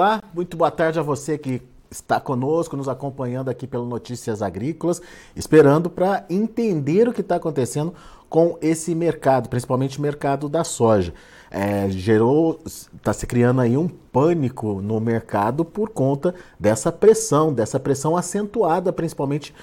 olá, muito boa tarde a você que está conosco, nos acompanhando aqui pelo Notícias Agrícolas, esperando para entender o que está acontecendo com esse mercado, principalmente o mercado da soja. É, gerou, está se criando aí um pânico no mercado por conta dessa pressão, dessa pressão acentuada, principalmente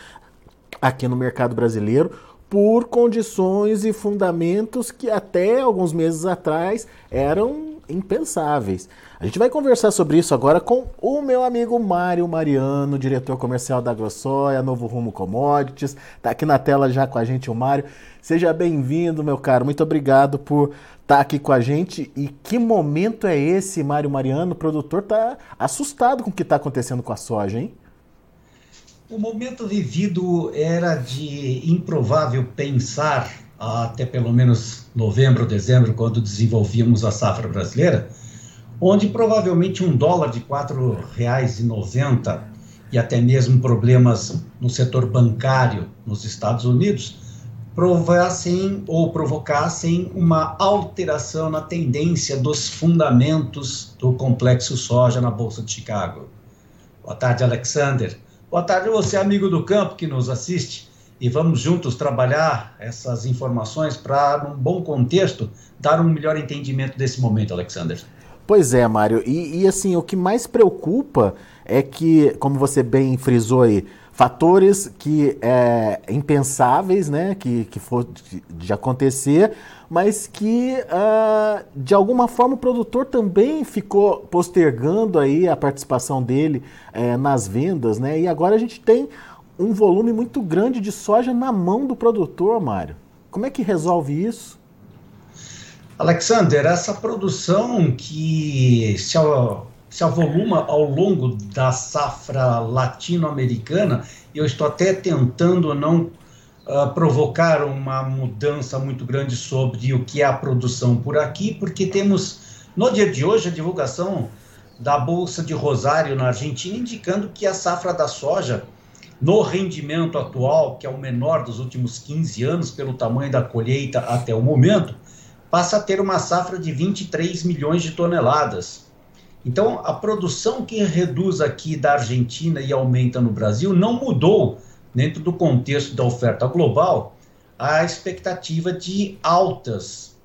aqui no mercado brasileiro, por condições e fundamentos que até alguns meses atrás eram impensáveis. A gente vai conversar sobre isso agora com o meu amigo Mário Mariano, diretor comercial da AgroSoia, Novo Rumo Commodities. Está aqui na tela já com a gente o Mário. Seja bem-vindo, meu caro. Muito obrigado por estar tá aqui com a gente. E que momento é esse, Mário Mariano? O produtor está assustado com o que está acontecendo com a soja, hein? O momento vivido era de improvável pensar até pelo menos novembro, dezembro, quando desenvolvíamos a safra brasileira, onde provavelmente um dólar de R$ 4,90 e até mesmo problemas no setor bancário nos Estados Unidos provassem ou provocassem uma alteração na tendência dos fundamentos do complexo soja na Bolsa de Chicago. Boa tarde, Alexander. Boa tarde você, amigo do campo que nos assiste e vamos juntos trabalhar essas informações para, num bom contexto, dar um melhor entendimento desse momento, Alexander. Pois é, Mário. E, e, assim, o que mais preocupa é que, como você bem frisou aí, fatores que é, impensáveis, né, que, que for de, de acontecer, mas que uh, de alguma forma o produtor também ficou postergando aí a participação dele é, nas vendas, né? E agora a gente tem um volume muito grande de soja na mão do produtor, Mário. Como é que resolve isso? Alexander, essa produção que se, se avoluma ao longo da safra latino-americana, eu estou até tentando não uh, provocar uma mudança muito grande sobre o que é a produção por aqui, porque temos no dia de hoje a divulgação da Bolsa de Rosário na Argentina indicando que a safra da soja no rendimento atual, que é o menor dos últimos 15 anos pelo tamanho da colheita até o momento, passa a ter uma safra de 23 milhões de toneladas. Então, a produção que reduz aqui da Argentina e aumenta no Brasil não mudou, dentro do contexto da oferta global, a expectativa de altas.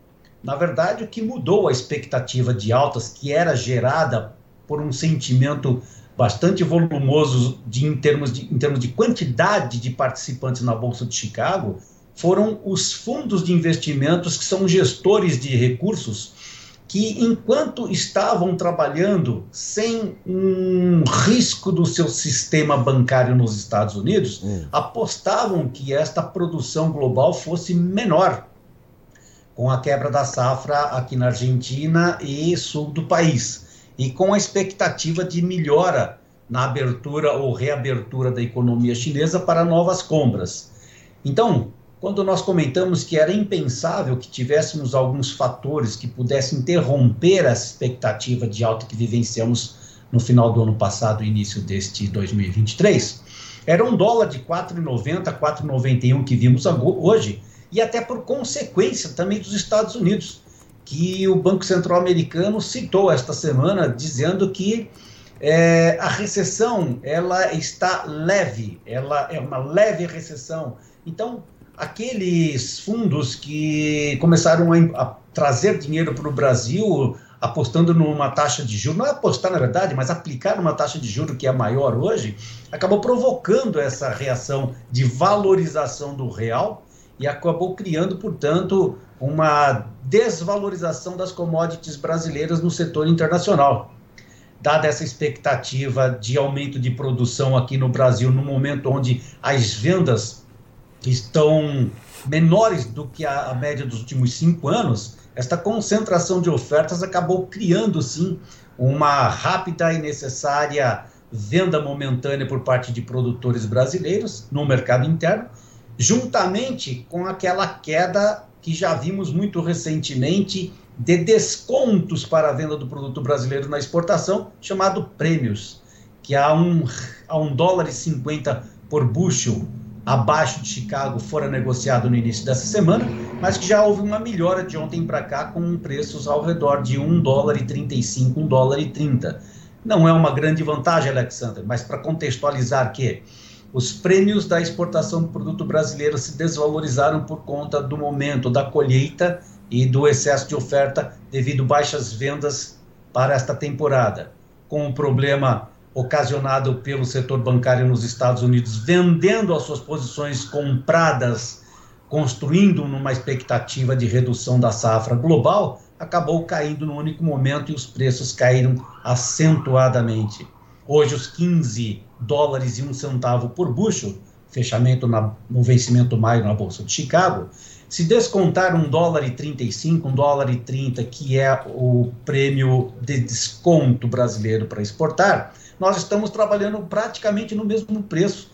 Na verdade, o que mudou a expectativa de altas, que era gerada por um sentimento bastante volumosos de, em, termos de, em termos de quantidade de participantes na Bolsa de Chicago foram os fundos de investimentos que são gestores de recursos que, enquanto estavam trabalhando sem um risco do seu sistema bancário nos Estados Unidos, hum. apostavam que esta produção global fosse menor com a quebra da safra aqui na Argentina e sul do país e com a expectativa de melhora na abertura ou reabertura da economia chinesa para novas compras. Então, quando nós comentamos que era impensável que tivéssemos alguns fatores que pudessem interromper essa expectativa de alta que vivenciamos no final do ano passado e início deste 2023, era um dólar de 4,90, 4,91 que vimos hoje, e até por consequência também dos Estados Unidos, que o Banco Central Americano citou esta semana, dizendo que é, a recessão ela está leve, ela é uma leve recessão. Então, aqueles fundos que começaram a, a trazer dinheiro para o Brasil, apostando numa taxa de juros, não é apostar na verdade, mas aplicar uma taxa de juros que é maior hoje, acabou provocando essa reação de valorização do real e acabou criando, portanto, uma desvalorização das commodities brasileiras no setor internacional. Dada essa expectativa de aumento de produção aqui no Brasil, no momento onde as vendas estão menores do que a, média dos últimos cinco anos, esta concentração de ofertas acabou criando, sim, uma rápida e necessária venda momentânea por parte de produtores brasileiros no mercado interno, juntamente com aquela queda que já vimos muito recentemente de descontos para a venda do produto brasileiro na exportação, chamado prêmios, que a um, a um dólar e 50 por bushel abaixo de Chicago fora negociado no início dessa semana, mas que já houve uma melhora de ontem para cá com preços ao redor de 1 dólar e 35, 1 dólar e 30. Não é uma grande vantagem, Alexander, mas para contextualizar que os prêmios da exportação do produto brasileiro se desvalorizaram por conta do momento da colheita e do excesso de oferta devido baixas vendas para esta temporada, com o problema ocasionado pelo setor bancário nos Estados Unidos vendendo as suas posições compradas, construindo numa expectativa de redução da safra global, acabou caindo no único momento e os preços caíram acentuadamente. Hoje, os 15 dólares e um centavo por bushel, fechamento na, no vencimento maio na Bolsa de Chicago, se descontar um dólar e 35, um dólar e 30, que é o prêmio de desconto brasileiro para exportar, nós estamos trabalhando praticamente no mesmo preço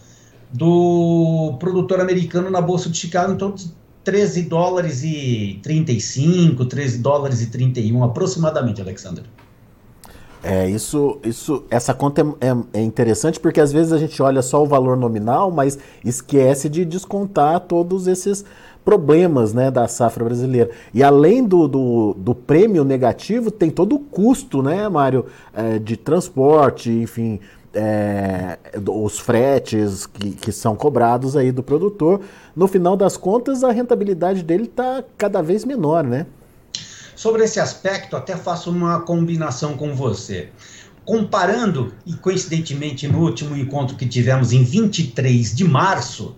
do produtor americano na Bolsa de Chicago, então 13 dólares e 35, 13 dólares e 31 aproximadamente, Alexander. É, isso, isso, essa conta é, é, é, interessante porque às vezes a gente olha só o valor nominal, mas esquece de descontar todos esses problemas né, da safra brasileira. E além do, do, do prêmio negativo, tem todo o custo, né, Mário, é, de transporte, enfim, é, os fretes que, que são cobrados aí do produtor. No final das contas, a rentabilidade dele está cada vez menor, né? Sobre esse aspecto, até faço uma combinação com você. Comparando, e coincidentemente no último encontro que tivemos em 23 de março,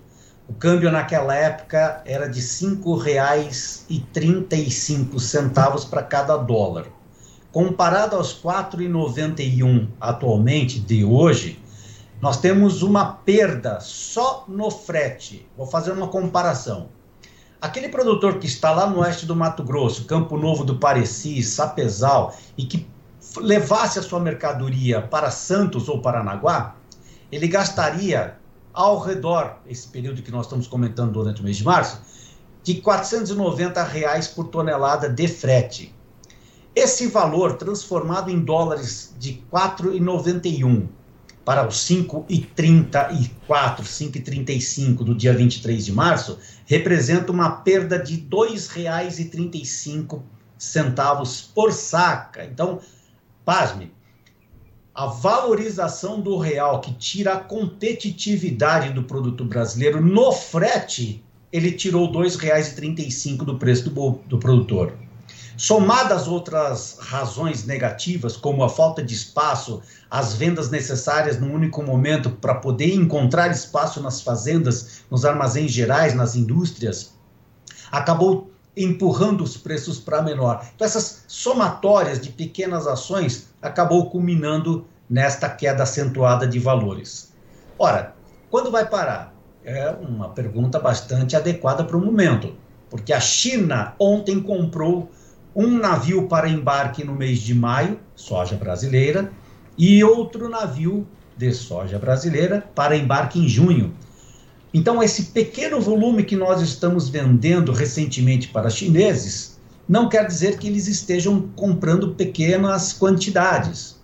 o câmbio naquela época era de R$ 5,35 para cada dólar. Comparado aos R$ 4,91 atualmente de hoje, nós temos uma perda só no frete. Vou fazer uma comparação. Aquele produtor que está lá no oeste do Mato Grosso, Campo Novo do Pareci, Sapezal, e que levasse a sua mercadoria para Santos ou Paranaguá, ele gastaria ao redor, esse período que nós estamos comentando durante o mês de março, de 490 reais por tonelada de frete. Esse valor transformado em dólares de 4,91 para os 5,34, 5,35 do dia 23 de março, representa uma perda de R$ 2,35 por saca. Então, pasme, a valorização do real que tira a competitividade do produto brasileiro no frete, ele tirou R$ 2,35 do preço do, do produtor. Somadas outras razões negativas, como a falta de espaço, as vendas necessárias num único momento para poder encontrar espaço nas fazendas, nos armazéns gerais, nas indústrias, acabou empurrando os preços para menor. Então, essas somatórias de pequenas ações acabou culminando nesta queda acentuada de valores. Ora, quando vai parar? É uma pergunta bastante adequada para o momento, porque a China ontem comprou um navio para embarque no mês de maio, soja brasileira, e outro navio de soja brasileira para embarque em junho. Então, esse pequeno volume que nós estamos vendendo recentemente para chineses não quer dizer que eles estejam comprando pequenas quantidades.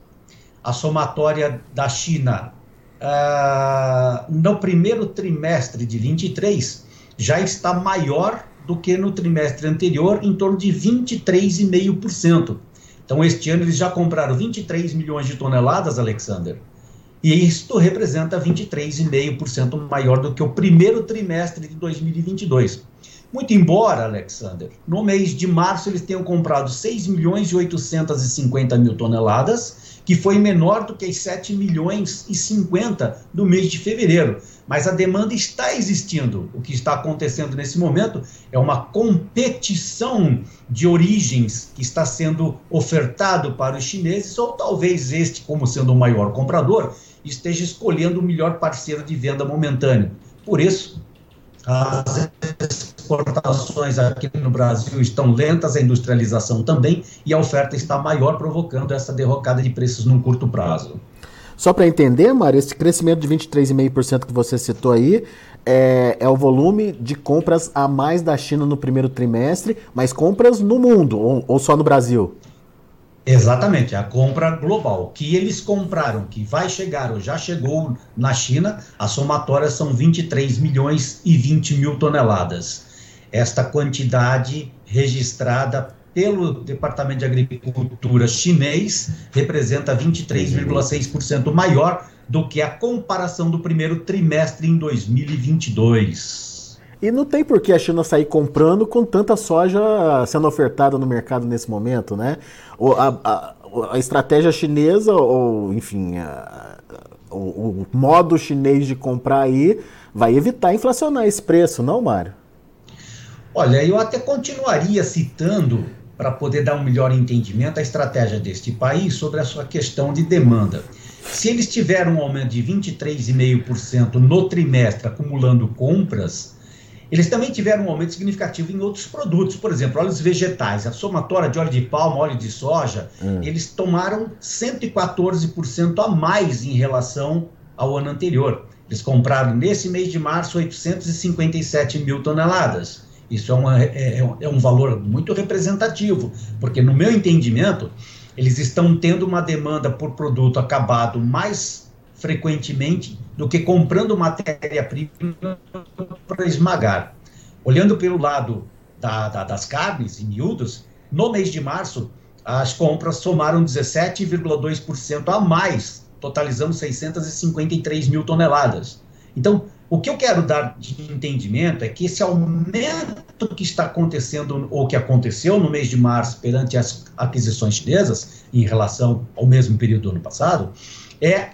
A somatória da China uh, no primeiro trimestre de 23 já está maior do que no trimestre anterior, em torno de 23,5%. Então, este ano eles já compraram 23 milhões de toneladas, Alexander, e isto representa 23,5% maior do que o primeiro trimestre de 2022. Muito embora, Alexander, no mês de março eles tenham comprado 6 milhões e 850 mil toneladas, que foi menor do que as 7 milhões e 50 do mês de fevereiro. Mas a demanda está existindo. O que está acontecendo nesse momento é uma competição de origens que está sendo ofertado para os chineses, ou talvez este, como sendo o maior comprador, esteja escolhendo o melhor parceiro de venda momentâneo. Por isso, as exportações aqui no Brasil estão lentas, a industrialização também, e a oferta está maior, provocando essa derrocada de preços num curto prazo. Só para entender, Mário, esse crescimento de 23,5% que você citou aí é, é, o volume de compras a mais da China no primeiro trimestre, mas compras no mundo ou, ou só no Brasil? Exatamente, a compra global. que eles compraram, que vai chegar ou já chegou na China, a somatória são 23 milhões e 20 mil toneladas. Esta quantidade registrada pelo Departamento de Agricultura chinês representa 23,6% maior do que a comparação do primeiro trimestre em 2022. E não tem por que a China sair comprando com tanta soja sendo ofertada no mercado nesse momento, né? A, a, a estratégia chinesa, ou enfim, a, o, o modo chinês de comprar aí vai evitar inflacionar esse preço, não, Mário? Olha, eu até continuaria citando, para poder dar um melhor entendimento, a estratégia deste país sobre a sua questão de demanda. Se eles tiveram um aumento de 23,5% no trimestre acumulando compras, eles também tiveram um aumento significativo em outros produtos, por exemplo, óleos vegetais, a somatória de óleo de palma, óleo de soja, hum. eles tomaram 114% a mais em relação ao ano anterior. Eles compraram nesse mês de março 857 mil toneladas. Isso é, uma, é, é, é um valor muito representativo, porque no meu entendimento, eles estão tendo uma demanda por produto acabado mais frequentemente do que comprando matéria-prima para esmagar. Olhando pelo lado da, da, das carnes, em miúdos, no mês de março, as compras somaram 17,2% a mais, totalizando 653 mil toneladas. Então, o que eu quero dar de entendimento é que esse aumento que está acontecendo, ou que aconteceu no mês de março perante as aquisições chinesas, em relação ao mesmo período do ano passado, é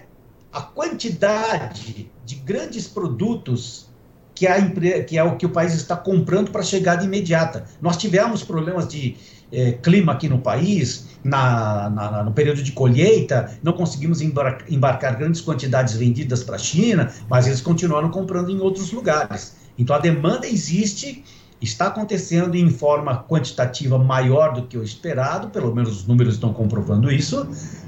a quantidade de grandes produtos que, a que é o que o país está comprando para chegada imediata. Nós tivemos problemas de eh, clima aqui no país, na, na, no período de colheita, não conseguimos embarcar, embarcar grandes quantidades vendidas para a China, mas eles continuaram comprando em outros lugares. Então a demanda existe, está acontecendo em forma quantitativa maior do que o esperado, pelo menos os números estão comprovando isso,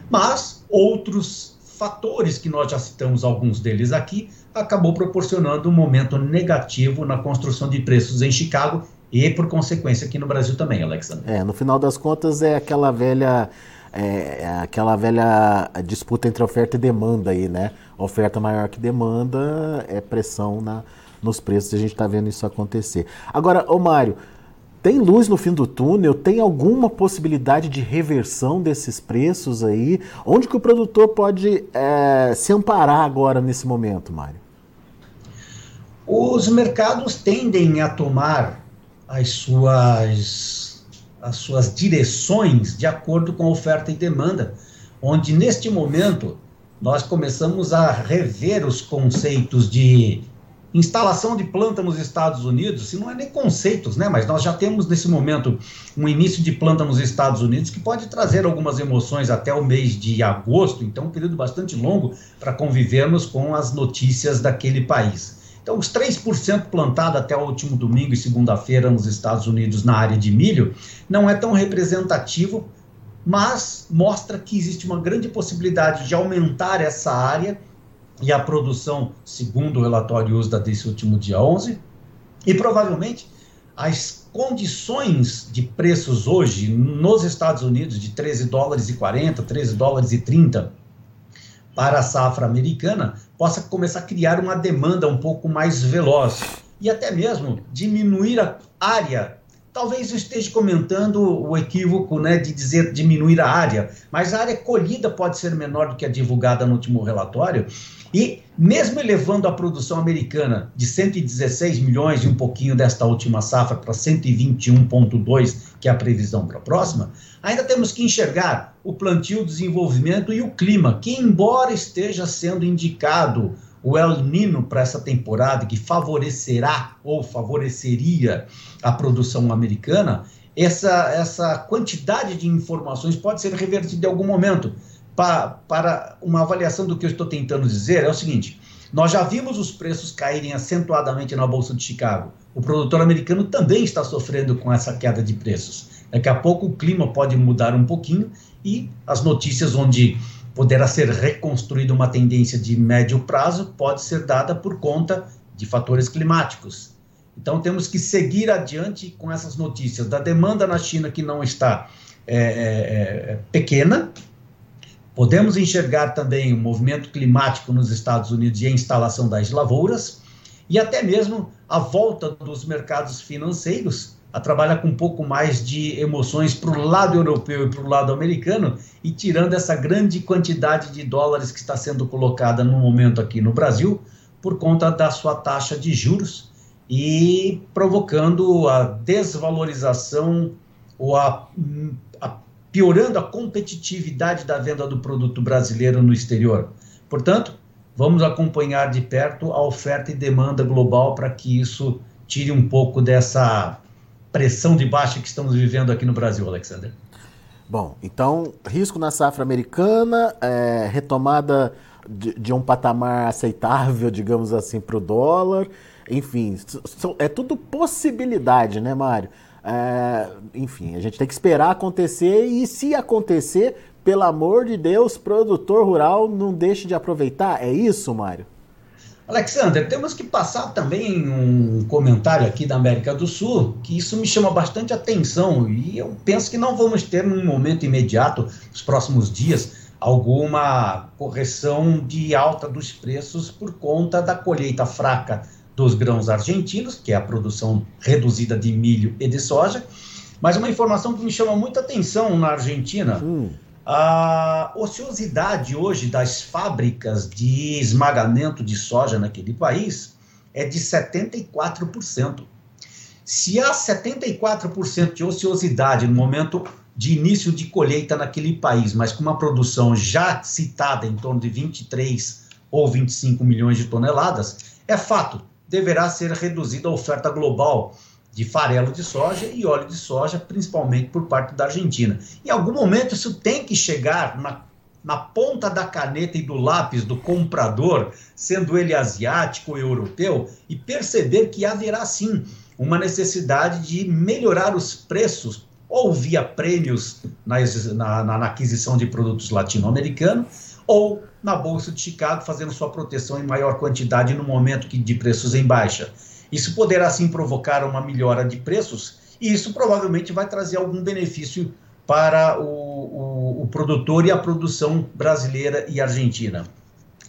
mas outros fatores que nós já citamos alguns deles aqui, acabou proporcionando um momento negativo na construção de preços em Chicago e, por consequência, aqui no Brasil também, Alexandre. É, no final das contas é aquela velha é, é aquela velha disputa entre oferta e demanda aí, né? Oferta maior que demanda é pressão na, nos preços, a gente está vendo isso acontecer. Agora, ô Mário, tem luz no fim do túnel? Tem alguma possibilidade de reversão desses preços aí? Onde que o produtor pode é, se amparar agora nesse momento, Mário? Os mercados tendem a tomar as suas, as suas direções de acordo com oferta e demanda, onde neste momento nós começamos a rever os conceitos de instalação de planta nos Estados Unidos, se não é nem conceitos, né? Mas nós já temos nesse momento um início de planta nos Estados Unidos que pode trazer algumas emoções até o mês de agosto, então um período bastante longo para convivermos com as notícias daquele país. Então, os 3% plantado até o último domingo e segunda-feira nos Estados Unidos na área de milho não é tão representativo, mas mostra que existe uma grande possibilidade de aumentar essa área e a produção, segundo o relatório USDA desse último dia 11, e provavelmente as condições de preços hoje nos Estados Unidos de 13 dólares e 40, 13 dólares e 30 para a safra americana possa começar a criar uma demanda um pouco mais veloz e até mesmo diminuir a área talvez eu esteja comentando o equívoco né, de dizer diminuir a área, mas a área colhida pode ser menor do que a divulgada no último relatório. E mesmo elevando a produção americana de 116 milhões e um pouquinho desta última safra para 121,2, que é a previsão para a próxima, ainda temos que enxergar o plantio, o desenvolvimento e o clima, que, embora esteja sendo indicado o El Nino para essa temporada, que favorecerá ou favoreceria a produção americana, essa, essa quantidade de informações pode ser revertida em algum momento. Pa, para uma avaliação do que eu estou tentando dizer, é o seguinte: nós já vimos os preços caírem acentuadamente na Bolsa de Chicago. O produtor americano também está sofrendo com essa queda de preços. Daqui a pouco o clima pode mudar um pouquinho e as notícias onde poderá ser reconstruída uma tendência de médio prazo, pode ser dada por conta de fatores climáticos. Então temos que seguir adiante com essas notícias da demanda na China que não está é, é, é, pequena. Podemos enxergar também o movimento climático nos Estados Unidos e a instalação das lavouras, e até mesmo a volta dos mercados financeiros a trabalhar com um pouco mais de emoções para o lado europeu e para o lado americano e tirando essa grande quantidade de dólares que está sendo colocada no momento aqui no Brasil por conta da sua taxa de juros e provocando a desvalorização ou a, a piorando a competitividade da venda do produto brasileiro no exterior. Portanto, vamos acompanhar de perto a oferta e demanda global para que isso tire um pouco dessa pressão de baixa que estamos vivendo aqui no Brasil, Alexander. Bom, então, risco na safra americana, é, retomada de, de, um patamar aceitável, digamos assim, para o dólar. Enfim, é tudo possibilidade, né, Mário? É, enfim, a gente tem que esperar acontecer e se acontecer, pelo amor de Deus, produtor rural não deixe de aproveitar. É isso, Mário? Alexander, temos que passar também um comentário aqui da América do Sul, que isso me chama bastante atenção e eu penso que não vamos ter num momento imediato, nos próximos dias, alguma correção de alta dos preços por conta da colheita fraca dos grãos argentinos, que é a produção reduzida de milho e de soja. Mas uma informação que me chama muita atenção na Argentina, hum. A ociosidade hoje das fábricas de esmagamento de soja naquele país é de 74%. Se há 74% de ociosidade no momento de início de colheita naquele país, mas com uma produção já citada em torno de 23 ou 25 milhões de toneladas, é fato, deverá ser reduzida a oferta global de farelo de soja e óleo de soja, principalmente por parte da Argentina. Em algum momento isso tem que chegar na, na ponta da caneta e do lápis do comprador, sendo ele asiático ou europeu, e perceber que haverá sim uma necessidade de melhorar os preços ou via prêmios na, na, na aquisição de produtos latino-americanos, ou na Bolsa de Chicago, fazendo sua proteção em maior quantidade no momento que, de preços em baixa. Isso poderá sim provocar uma melhora de preços e isso provavelmente vai trazer algum benefício para o, o, o produtor e a produção brasileira e argentina.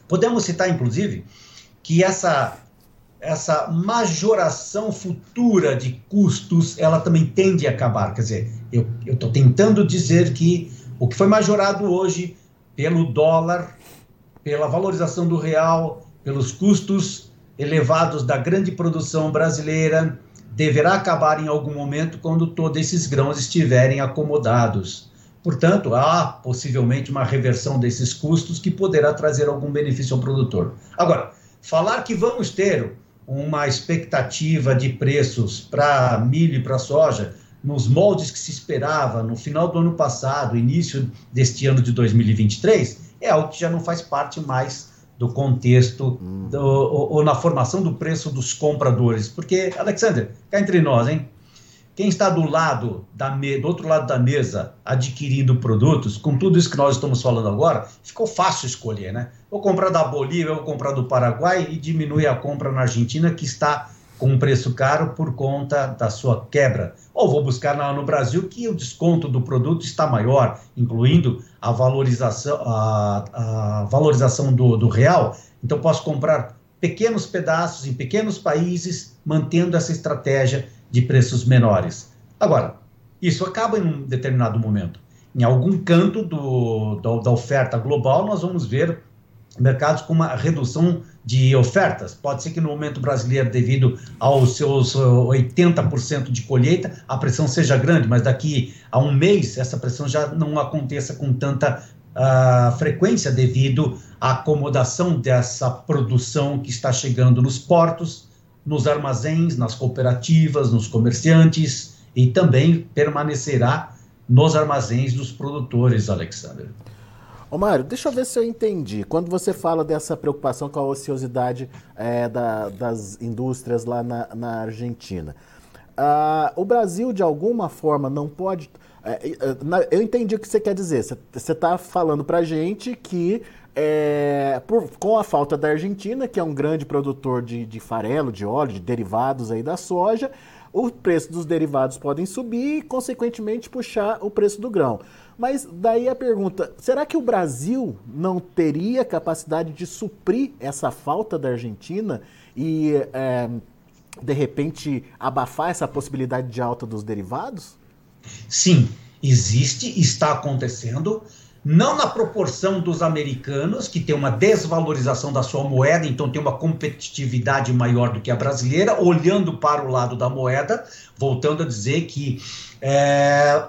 Podemos citar, inclusive, que essa essa majoração futura de custos, ela também tende a acabar. Quer dizer, eu estou tentando dizer que o que foi majorado hoje pelo dólar, pela valorização do real, pelos custos elevados da grande produção brasileira deverá acabar em algum momento quando todos esses grãos estiverem acomodados. Portanto, há possivelmente uma reversão desses custos que poderá trazer algum benefício ao produtor. Agora, falar que vamos ter uma expectativa de preços para milho e para soja nos moldes que se esperava no final do ano passado, início deste ano de 2023, é algo que já não faz parte mais do contexto hum. do, ou, ou, na formação do preço dos compradores. Porque, Alexander, cá entre nós, hein? Quem está do lado da me, do outro lado da mesa adquirindo produtos, com tudo isso que nós estamos falando agora, ficou fácil escolher, né? Vou comprar da Bolívia, vou comprar do Paraguai e diminui a compra na Argentina, que está com um preço caro por conta da sua quebra. Ou vou buscar no Brasil que o desconto do produto está maior, incluindo a valorização, a, a valorização do, do real. Então posso comprar pequenos pedaços em pequenos países, mantendo essa estratégia de preços menores. Agora, isso acaba em um determinado momento. Em algum canto do, da, da oferta global, nós vamos ver mercados com uma redução de ofertas. Pode ser que no momento brasileiro, devido aos seus 80% de colheita, a pressão seja grande, mas daqui a um mês essa pressão já não aconteça com tanta uh, frequência devido à acomodação dessa produção que está chegando nos portos, nos armazéns, nas cooperativas, nos comerciantes e também permanecerá nos armazéns dos produtores, Alexander. Ô Mário, deixa eu ver se eu entendi. Quando você fala dessa preocupação com a ociosidade é, da, das indústrias lá na, na Argentina, uh, o Brasil, de alguma forma, não pode. É, é, eu entendi o que você quer dizer. Você está falando para gente que é, por, com a falta da Argentina, que é um grande produtor de, de farelo, de óleo, de derivados aí da soja, o preço dos derivados podem subir e, consequentemente, puxar o preço do grão. Mas daí a pergunta: será que o Brasil não teria capacidade de suprir essa falta da Argentina e é, de repente, abafar essa possibilidade de alta dos derivados? Sim, existe, está acontecendo não na proporção dos americanos, que tem uma desvalorização da sua moeda, então tem uma competitividade maior do que a brasileira, olhando para o lado da moeda, voltando a dizer que é,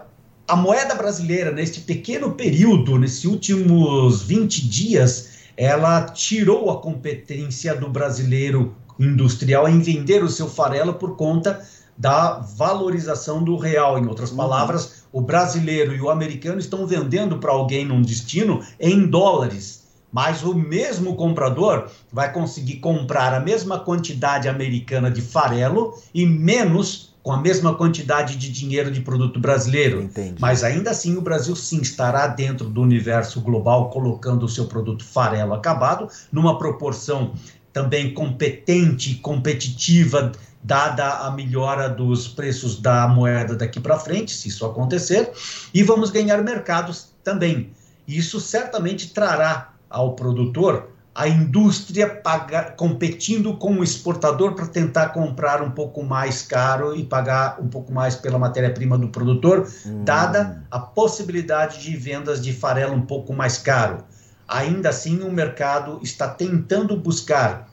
a moeda brasileira, neste pequeno período, nesses últimos 20 dias, ela tirou a competência do brasileiro industrial em vender o seu farelo por conta da valorização do real. Em outras uhum. palavras, o brasileiro e o americano estão vendendo para alguém num destino em dólares. Mas o mesmo comprador vai conseguir comprar a mesma quantidade americana de farelo e menos com a mesma quantidade de dinheiro de produto brasileiro. Entendi. Mas ainda assim o Brasil sim estará dentro do universo global colocando o seu produto farelo acabado numa proporção também competente, competitiva dada a melhora dos preços da moeda daqui para frente, se isso acontecer, e vamos ganhar mercados também. Isso certamente trará ao produtor a indústria paga, competindo com o exportador para tentar comprar um pouco mais caro e pagar um pouco mais pela matéria-prima do produtor, hum. dada a possibilidade de vendas de farelo um pouco mais caro. Ainda assim, o mercado está tentando buscar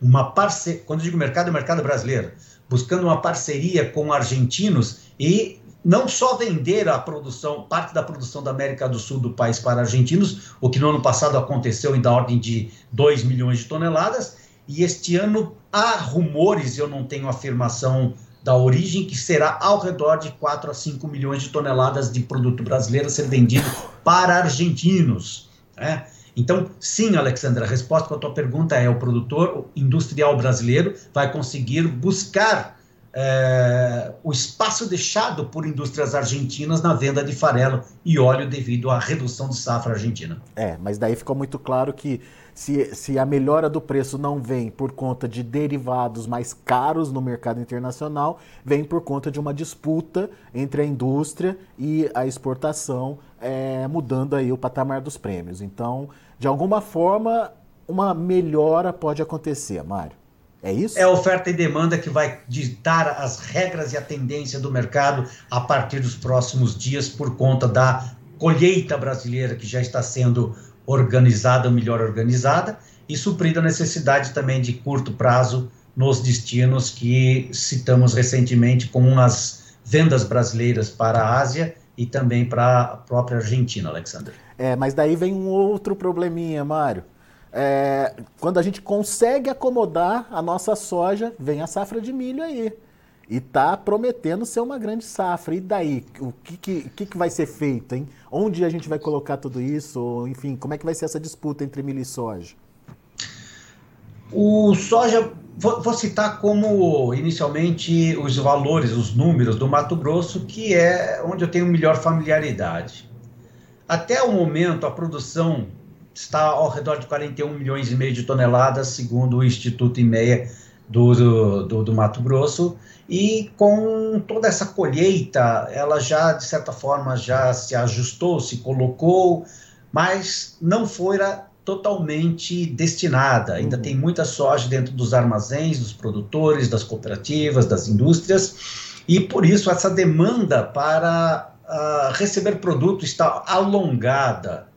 uma parceria, quando eu digo mercado, é o mercado brasileiro, buscando uma parceria com argentinos e não só vender a produção, parte da produção da América do Sul do país para argentinos, o que no ano passado aconteceu em da ordem de 2 milhões de toneladas, e este ano há rumores, eu não tenho afirmação da origem, que será ao redor de 4 a 5 milhões de toneladas de produto brasileiro a ser vendido para argentinos. Né? Então, sim, Alexandra, a resposta para a tua pergunta é: o produtor industrial brasileiro vai conseguir buscar é, o espaço deixado por indústrias argentinas na venda de farelo e óleo devido à redução de safra argentina. É, mas daí ficou muito claro que se, se a melhora do preço não vem por conta de derivados mais caros no mercado internacional, vem por conta de uma disputa entre a indústria e a exportação, é, mudando aí o patamar dos prêmios. Então, de alguma forma, uma melhora pode acontecer, Mário. É isso? É a oferta e demanda que vai ditar as regras e a tendência do mercado a partir dos próximos dias por conta da colheita brasileira que já está sendo organizada, melhor organizada, e suprida a necessidade também de curto prazo nos destinos que citamos recentemente, como as vendas brasileiras para a Ásia e também para a própria Argentina, Alexander. É, mas daí vem um outro probleminha, Mário é, quando a gente consegue acomodar a nossa soja, vem a safra de milho aí. E está prometendo ser uma grande safra. E daí? O que, que, que, vai ser feito? Hein? Onde a gente vai colocar tudo isso? Enfim, como é que vai ser essa disputa entre milho e soja? O soja, vou, vou citar como inicialmente os valores, os números do Mato Grosso, que é onde eu tenho melhor familiaridade. Até o momento, a produção está ao redor de 41 milhões e meio de toneladas, segundo o Instituto IMEA do, do, do, Mato Grosso, e com toda essa colheita, ela já, de certa forma, já se ajustou, se colocou, mas não fora totalmente destinada. Ainda uhum. tem muita soja dentro dos armazéns, dos produtores, das cooperativas, das indústrias, e por isso essa demanda para uh, receber produto está alongada.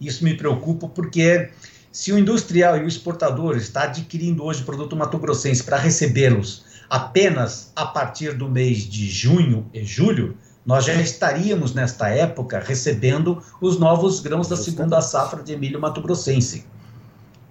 Isso me preocupa porque se o industrial e o exportador está adquirindo hoje produto mato-grossense para recebê-los apenas a partir do mês de junho e julho, nós já estaríamos nesta época recebendo os novos grãos da segunda safra de milho mato-grossense.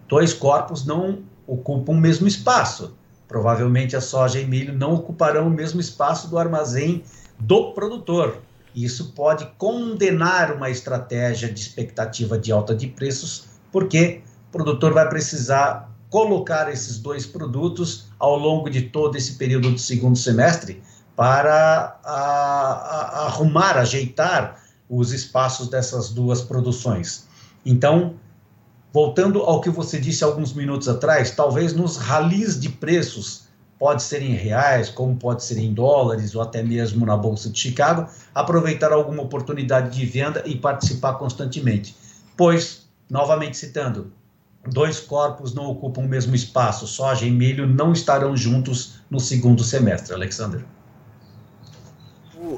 Dois corpos não ocupam o mesmo espaço. Provavelmente a soja e milho não ocuparão o mesmo espaço do armazém do produtor. Isso pode condenar uma estratégia de expectativa de alta de preços, porque o produtor vai precisar colocar esses dois produtos ao longo de todo esse período do segundo semestre para a, a, arrumar, ajeitar os espaços dessas duas produções. Então, voltando ao que você disse alguns minutos atrás, talvez nos ralis de preços pode ser em reais, como pode ser em dólares ou até mesmo na Bolsa de Chicago, aproveitar alguma oportunidade de venda e participar constantemente. Pois, novamente citando, dois corpos não ocupam o mesmo espaço. Soja e milho não estarão juntos no segundo semestre, Alexander.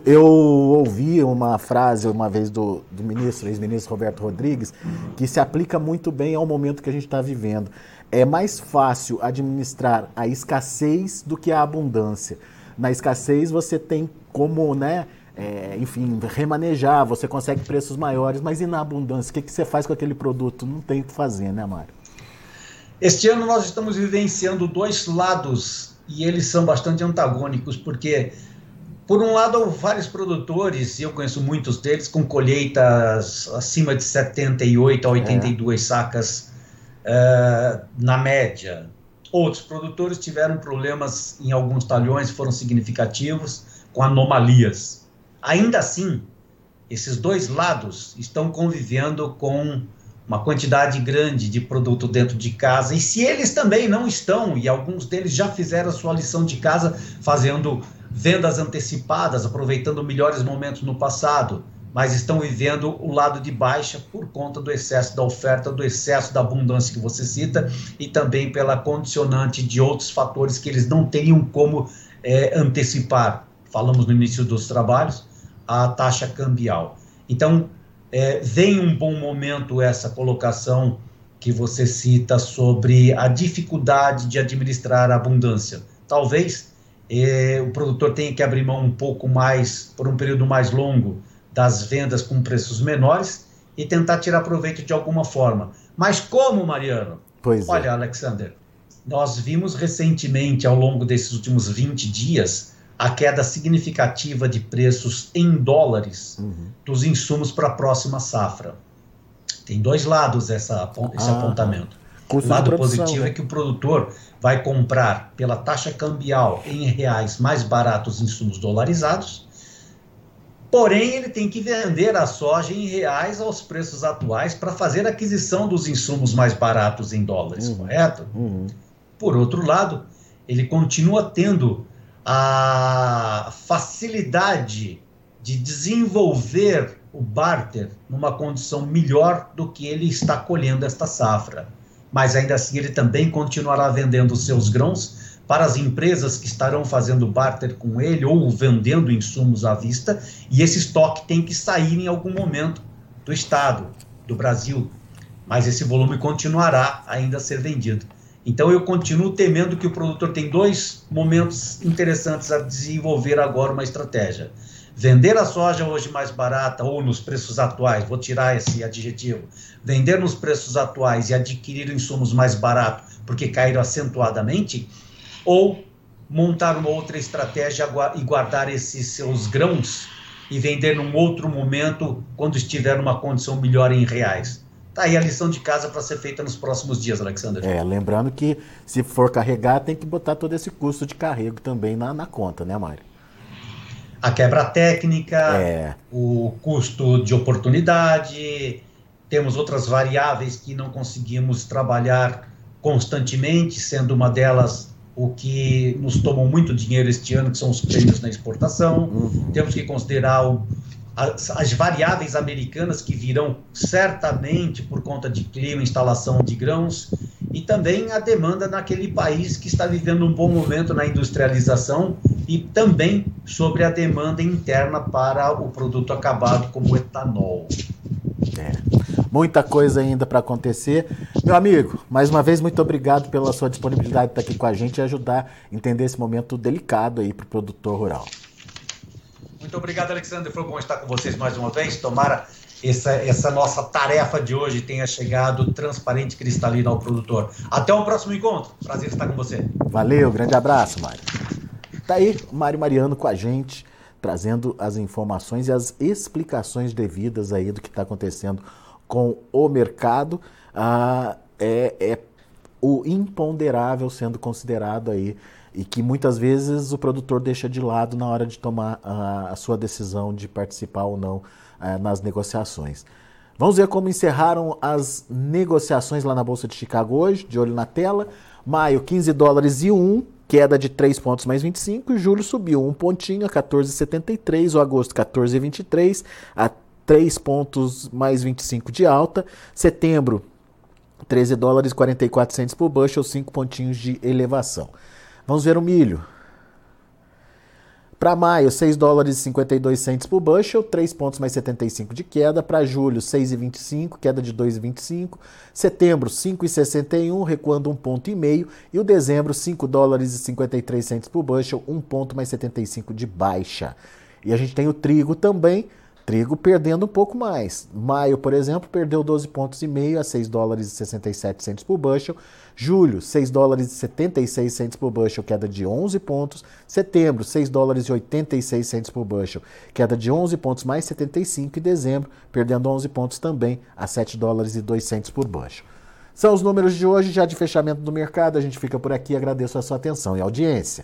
Eu ouvi uma frase uma vez do, do ministro, ex-ministro Roberto Rodrigues, que se aplica muito bem ao momento que a gente está vivendo. É mais fácil administrar a escassez do que a abundância. Na escassez você tem como, né, é, enfim, remanejar, você consegue preços maiores, mas e na abundância? O que, que você faz com aquele produto? Não tem o que fazer, né, Mário? Este ano nós estamos vivenciando dois lados e eles são bastante antagônicos, porque, por um lado, vários produtores, e eu conheço muitos deles, com colheitas acima de 78 a 82 é. sacas uh, na média. Outros produtores tiveram problemas em alguns talhões, foram significativos, com anomalias Ainda assim, esses dois lados estão convivendo com uma quantidade grande de produto dentro de casa. E se eles também não estão, e alguns deles já fizeram a sua lição de casa fazendo vendas antecipadas, aproveitando melhores momentos no passado, mas estão vivendo o lado de baixa por conta do excesso da oferta, do excesso da abundância que você cita e também pela condicionante de outros fatores que eles não teriam como é, antecipar. Falamos no início dos trabalhos, a taxa cambial. Então, é, vem um bom momento essa colocação que você cita sobre a dificuldade de administrar a abundância. Talvez é, o produtor tenha que abrir mão um pouco mais, por um período mais longo, das vendas com preços menores e tentar tirar proveito de alguma forma. Mas como, Mariano? Pois Olha, é. Alexander, nós vimos recentemente, ao longo desses últimos 20 dias, a queda significativa de preços em dólares uhum. dos insumos para a próxima safra. Tem dois lados essa, esse ah, apontamento. O lado positivo né? é que o produtor vai comprar pela taxa cambial em reais mais baratos insumos dolarizados, porém ele tem que vender a soja em reais aos preços atuais para fazer a aquisição dos insumos mais baratos em dólares, uhum. correto? Uhum. Por outro lado, ele continua tendo a facilidade de desenvolver o barter numa condição melhor do que ele está colhendo esta safra. Mas ainda assim ele também continuará vendendo seus grãos para as empresas que estarão fazendo barter com ele ou vendendo insumos à vista, e esse estoque tem que sair em algum momento do estado, do Brasil. Mas esse volume continuará ainda a ser vendido. Então eu continuo temendo que o produtor tem dois momentos interessantes a desenvolver agora uma estratégia. Vender a soja hoje mais barata ou nos preços atuais, vou tirar esse adjetivo. Vender nos preços atuais e adquirir insumos mais baratos porque caíram acentuadamente, ou montar uma outra estratégia e guardar esses seus grãos e vender num outro momento quando estiver numa condição melhor em reais. Tá aí a lição de casa para ser feita nos próximos dias, Alexander. É, lembrando que se for carregar, tem que botar todo esse custo de carrego também na, na conta, né, Mário? A quebra técnica, é. o custo de oportunidade, temos outras variáveis que não conseguimos trabalhar constantemente, sendo uma delas o que nos tomou muito dinheiro este ano, que são os prêmios na exportação. Uhum. Temos que considerar o, as, as, variáveis americanas que virão certamente por conta de clima, instalação de grãos e também a demanda naquele país que está vivendo um bom momento na industrialização e também sobre a demanda interna para o produto acabado como etanol. É. Muita coisa ainda para acontecer. Meu amigo, mais uma vez, muito obrigado pela sua disponibilidade de estar aqui com a gente e ajudar a entender esse momento delicado aí para o produtor rural. Muito obrigado, Alexandre. Foi bom estar com vocês mais uma vez. Tomara essa, essa nossa tarefa de hoje tenha chegado transparente e cristalina ao produtor. Até o próximo encontro. Prazer estar com você. Valeu, grande abraço, Mário. Tá aí o Mário Mariano com a gente, trazendo as informações e as explicações devidas aí do que está acontecendo com o mercado. Ah, é, é o imponderável sendo considerado aí e que muitas vezes o produtor deixa de lado na hora de tomar a, a sua decisão de participar ou não eh, nas negociações. Vamos ver como encerraram as negociações lá na Bolsa de Chicago hoje, de olho na tela. Maio, 15 dólares e 1, queda de 3 pontos mais 25. Julho subiu um pontinho a 14,73. O agosto, 14,23, a 3 pontos mais 25 de alta. Setembro, 13 dólares e 44 centos por bushel, 5 pontinhos de elevação. Vamos ver o milho. Para maio, 6 dólares e 52 centos por bushel, 3 pontos mais 75 de queda. Para julho, 6,25, queda de 2,25. Setembro, 5,61, recuando 1 ponto e meio. E o dezembro, 5 dólares e 53 centos por bushel, 1 ponto mais 75 de baixa. E a gente tem o trigo também, Trigo perdendo um pouco mais. Maio, por exemplo, perdeu 12 pontos e meio a 6 dólares e 67 centos por bushel. Julho, 6 dólares e 76 centos por bushel, queda de 11 pontos. Setembro, 6 dólares e 86 centos por bushel, queda de 11 pontos mais 75 e dezembro, perdendo 11 pontos também a 7 dólares e 2 centos por bushel. São os números de hoje, já de fechamento do mercado. A gente fica por aqui. Agradeço a sua atenção e audiência.